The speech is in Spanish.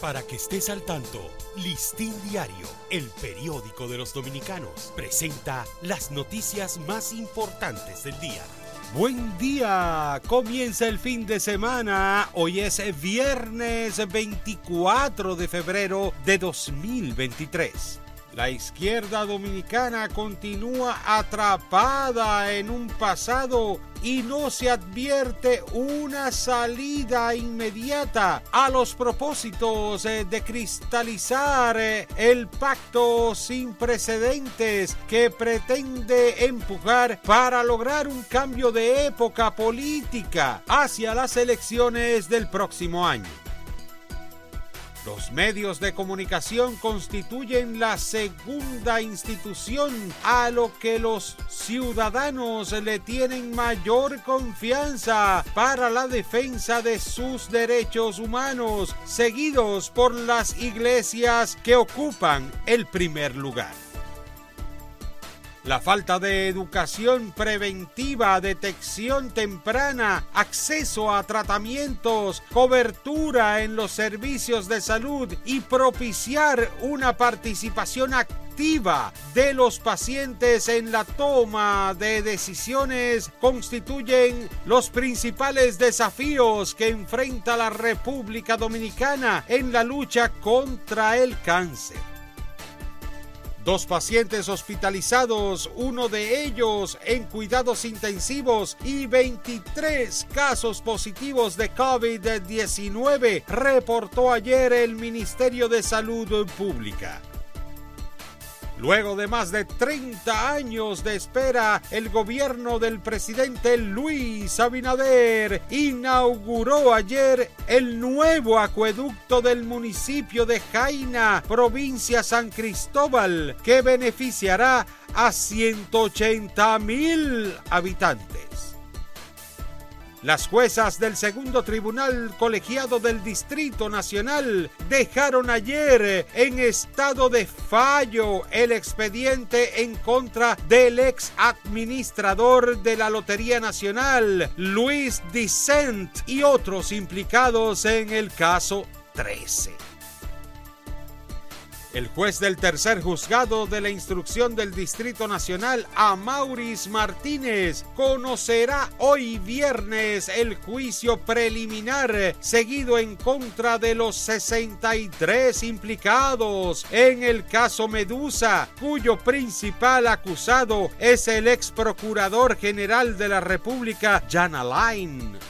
Para que estés al tanto, Listín Diario, el periódico de los dominicanos, presenta las noticias más importantes del día. Buen día, comienza el fin de semana. Hoy es viernes 24 de febrero de 2023. La izquierda dominicana continúa atrapada en un pasado y no se advierte una salida inmediata a los propósitos eh, de cristalizar eh, el pacto sin precedentes que pretende empujar para lograr un cambio de época política hacia las elecciones del próximo año. Los medios de comunicación constituyen la segunda institución a lo que los ciudadanos le tienen mayor confianza para la defensa de sus derechos humanos, seguidos por las iglesias que ocupan el primer lugar. La falta de educación preventiva, detección temprana, acceso a tratamientos, cobertura en los servicios de salud y propiciar una participación activa de los pacientes en la toma de decisiones constituyen los principales desafíos que enfrenta la República Dominicana en la lucha contra el cáncer. Dos pacientes hospitalizados, uno de ellos en cuidados intensivos y 23 casos positivos de COVID-19, reportó ayer el Ministerio de Salud Pública. Luego de más de 30 años de espera, el gobierno del presidente Luis Abinader inauguró ayer el nuevo acueducto del municipio de Jaina, provincia San Cristóbal, que beneficiará a 180 mil habitantes. Las juezas del segundo tribunal colegiado del Distrito Nacional dejaron ayer en estado de fallo el expediente en contra del ex administrador de la Lotería Nacional, Luis Dicent, y otros implicados en el caso 13. El juez del tercer juzgado de la instrucción del Distrito Nacional, Amauris Martínez, conocerá hoy viernes el juicio preliminar seguido en contra de los 63 implicados en el caso Medusa, cuyo principal acusado es el ex procurador general de la República, Jan Alain